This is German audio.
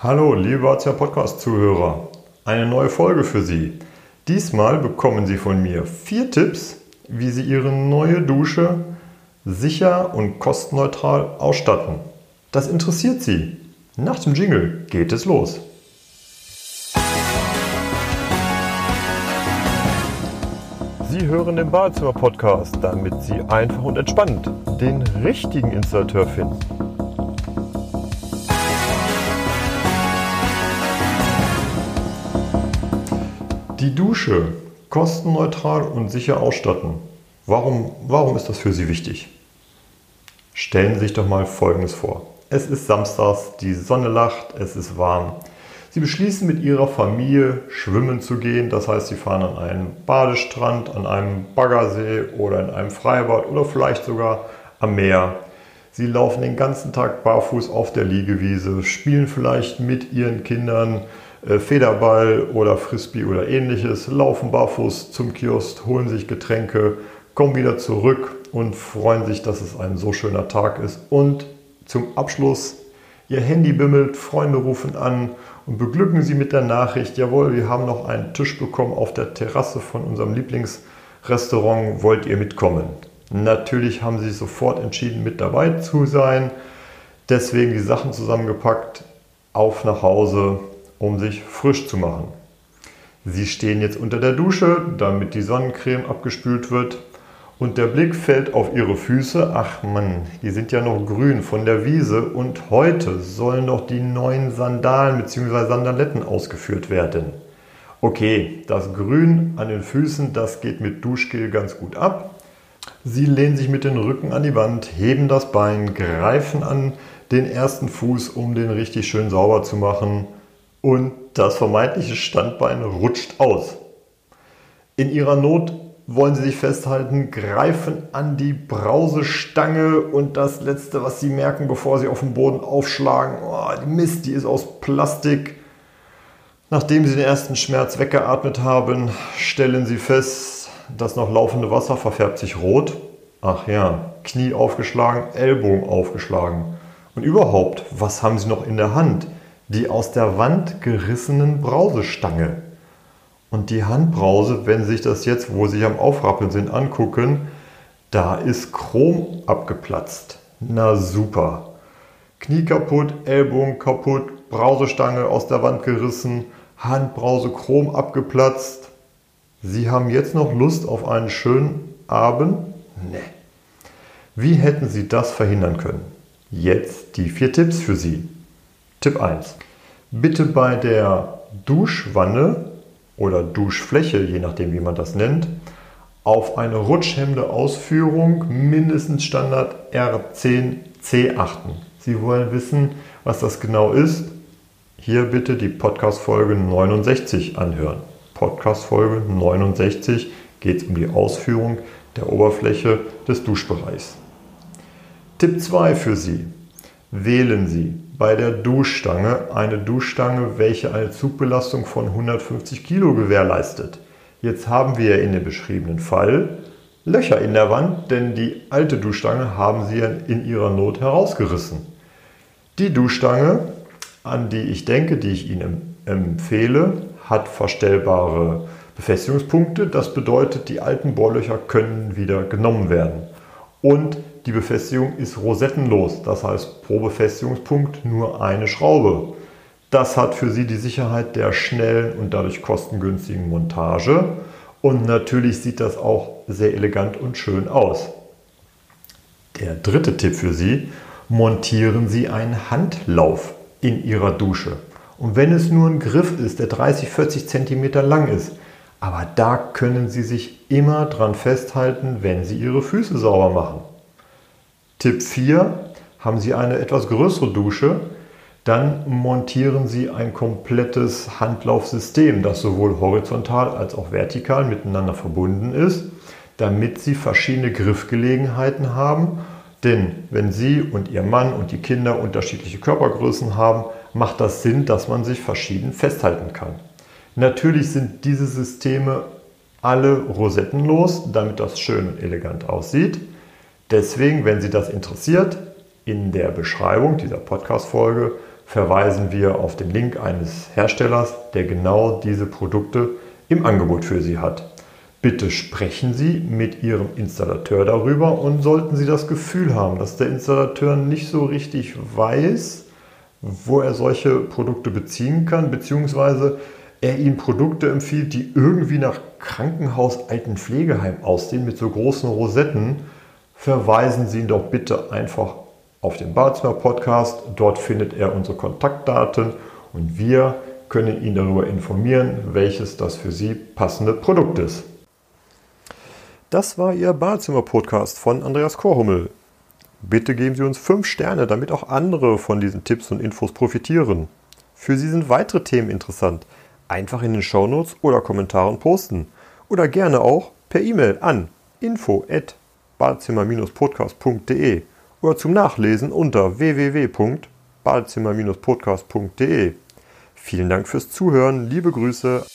Hallo, liebe ACA Podcast-Zuhörer. Eine neue Folge für Sie. Diesmal bekommen Sie von mir vier Tipps, wie Sie Ihre neue Dusche sicher und kostenneutral ausstatten. Das interessiert Sie. Nach dem Jingle geht es los. Sie hören den Badezimmer-Podcast, damit Sie einfach und entspannt den richtigen Installateur finden. Die Dusche kostenneutral und sicher ausstatten. Warum, warum ist das für Sie wichtig? Stellen Sie sich doch mal Folgendes vor. Es ist Samstags, die Sonne lacht, es ist warm. Sie beschließen mit Ihrer Familie schwimmen zu gehen. Das heißt, Sie fahren an einen Badestrand, an einem Baggersee oder in einem Freibad oder vielleicht sogar am Meer. Sie laufen den ganzen Tag barfuß auf der Liegewiese, spielen vielleicht mit Ihren Kindern Federball oder Frisbee oder ähnliches, laufen barfuß zum Kiosk, holen sich Getränke, kommen wieder zurück und freuen sich, dass es ein so schöner Tag ist. Und zum Abschluss, ihr Handy bimmelt, Freunde rufen an und beglücken sie mit der Nachricht, jawohl, wir haben noch einen Tisch bekommen auf der Terrasse von unserem Lieblingsrestaurant, wollt ihr mitkommen? Natürlich haben sie sofort entschieden, mit dabei zu sein. Deswegen die Sachen zusammengepackt, auf nach Hause, um sich frisch zu machen. Sie stehen jetzt unter der Dusche, damit die Sonnencreme abgespült wird. Und der Blick fällt auf ihre Füße. Ach Mann, die sind ja noch grün von der Wiese. Und heute sollen noch die neuen Sandalen bzw. Sandaletten ausgeführt werden. Okay, das Grün an den Füßen, das geht mit Duschgel ganz gut ab. Sie lehnen sich mit dem Rücken an die Wand, heben das Bein, greifen an den ersten Fuß, um den richtig schön sauber zu machen und das vermeintliche Standbein rutscht aus. In ihrer Not wollen sie sich festhalten, greifen an die Brausestange und das letzte, was sie merken, bevor sie auf den Boden aufschlagen, oh, die Mist, die ist aus Plastik. Nachdem sie den ersten Schmerz weggeatmet haben, stellen sie fest, das noch laufende Wasser verfärbt sich rot. Ach ja, Knie aufgeschlagen, Ellbogen aufgeschlagen. Und überhaupt, was haben sie noch in der Hand? Die aus der Wand gerissenen Brausestange. Und die Handbrause, wenn Sie sich das jetzt, wo Sie am Aufrappeln sind, angucken, da ist Chrom abgeplatzt. Na super. Knie kaputt, Ellbogen kaputt, Brausestange aus der Wand gerissen, Handbrause Chrom abgeplatzt. Sie haben jetzt noch Lust auf einen schönen Abend? Ne. Wie hätten Sie das verhindern können? Jetzt die vier Tipps für Sie. Tipp 1. Bitte bei der Duschwanne oder Duschfläche, je nachdem wie man das nennt, auf eine rutschhemmende Ausführung mindestens Standard R10C achten. Sie wollen wissen, was das genau ist? Hier bitte die Podcast-Folge 69 anhören. Podcast-Folge 69 geht es um die Ausführung der Oberfläche des Duschbereichs. Tipp 2 für Sie. Wählen Sie bei der Duschstange eine Duschstange, welche eine Zugbelastung von 150 Kilo gewährleistet. Jetzt haben wir in dem beschriebenen Fall Löcher in der Wand, denn die alte Duschstange haben sie in ihrer Not herausgerissen. Die Duschstange, an die ich denke, die ich Ihnen empfehle, hat verstellbare Befestigungspunkte. Das bedeutet, die alten Bohrlöcher können wieder genommen werden. Und die Befestigung ist rosettenlos, das heißt pro Befestigungspunkt nur eine Schraube. Das hat für Sie die Sicherheit der schnellen und dadurch kostengünstigen Montage und natürlich sieht das auch sehr elegant und schön aus. Der dritte Tipp für Sie, montieren Sie einen Handlauf in Ihrer Dusche. Und wenn es nur ein Griff ist, der 30, 40 cm lang ist, aber da können Sie sich immer dran festhalten, wenn Sie Ihre Füße sauber machen. Tipp 4. Haben Sie eine etwas größere Dusche, dann montieren Sie ein komplettes Handlaufsystem, das sowohl horizontal als auch vertikal miteinander verbunden ist, damit Sie verschiedene Griffgelegenheiten haben. Denn wenn Sie und Ihr Mann und die Kinder unterschiedliche Körpergrößen haben, macht das Sinn, dass man sich verschieden festhalten kann. Natürlich sind diese Systeme alle rosettenlos, damit das schön und elegant aussieht. Deswegen, wenn Sie das interessiert, in der Beschreibung dieser Podcast-Folge verweisen wir auf den Link eines Herstellers, der genau diese Produkte im Angebot für Sie hat. Bitte sprechen Sie mit Ihrem Installateur darüber und sollten Sie das Gefühl haben, dass der Installateur nicht so richtig weiß, wo er solche Produkte beziehen kann, beziehungsweise er Ihnen Produkte empfiehlt, die irgendwie nach Krankenhaus, Altenpflegeheim aussehen, mit so großen Rosetten, verweisen Sie ihn doch bitte einfach auf den Badezimmer Podcast. Dort findet er unsere Kontaktdaten und wir können ihn darüber informieren, welches das für Sie passende Produkt ist. Das war Ihr Badezimmer-Podcast von Andreas Korhummel. Bitte geben Sie uns 5 Sterne, damit auch andere von diesen Tipps und Infos profitieren. Für Sie sind weitere Themen interessant. Einfach in den Shownotes oder Kommentaren posten. Oder gerne auch per E-Mail an info@badezimmer-podcast.de oder zum Nachlesen unter www.badezimmer-podcast.de. Vielen Dank fürs Zuhören, liebe Grüße.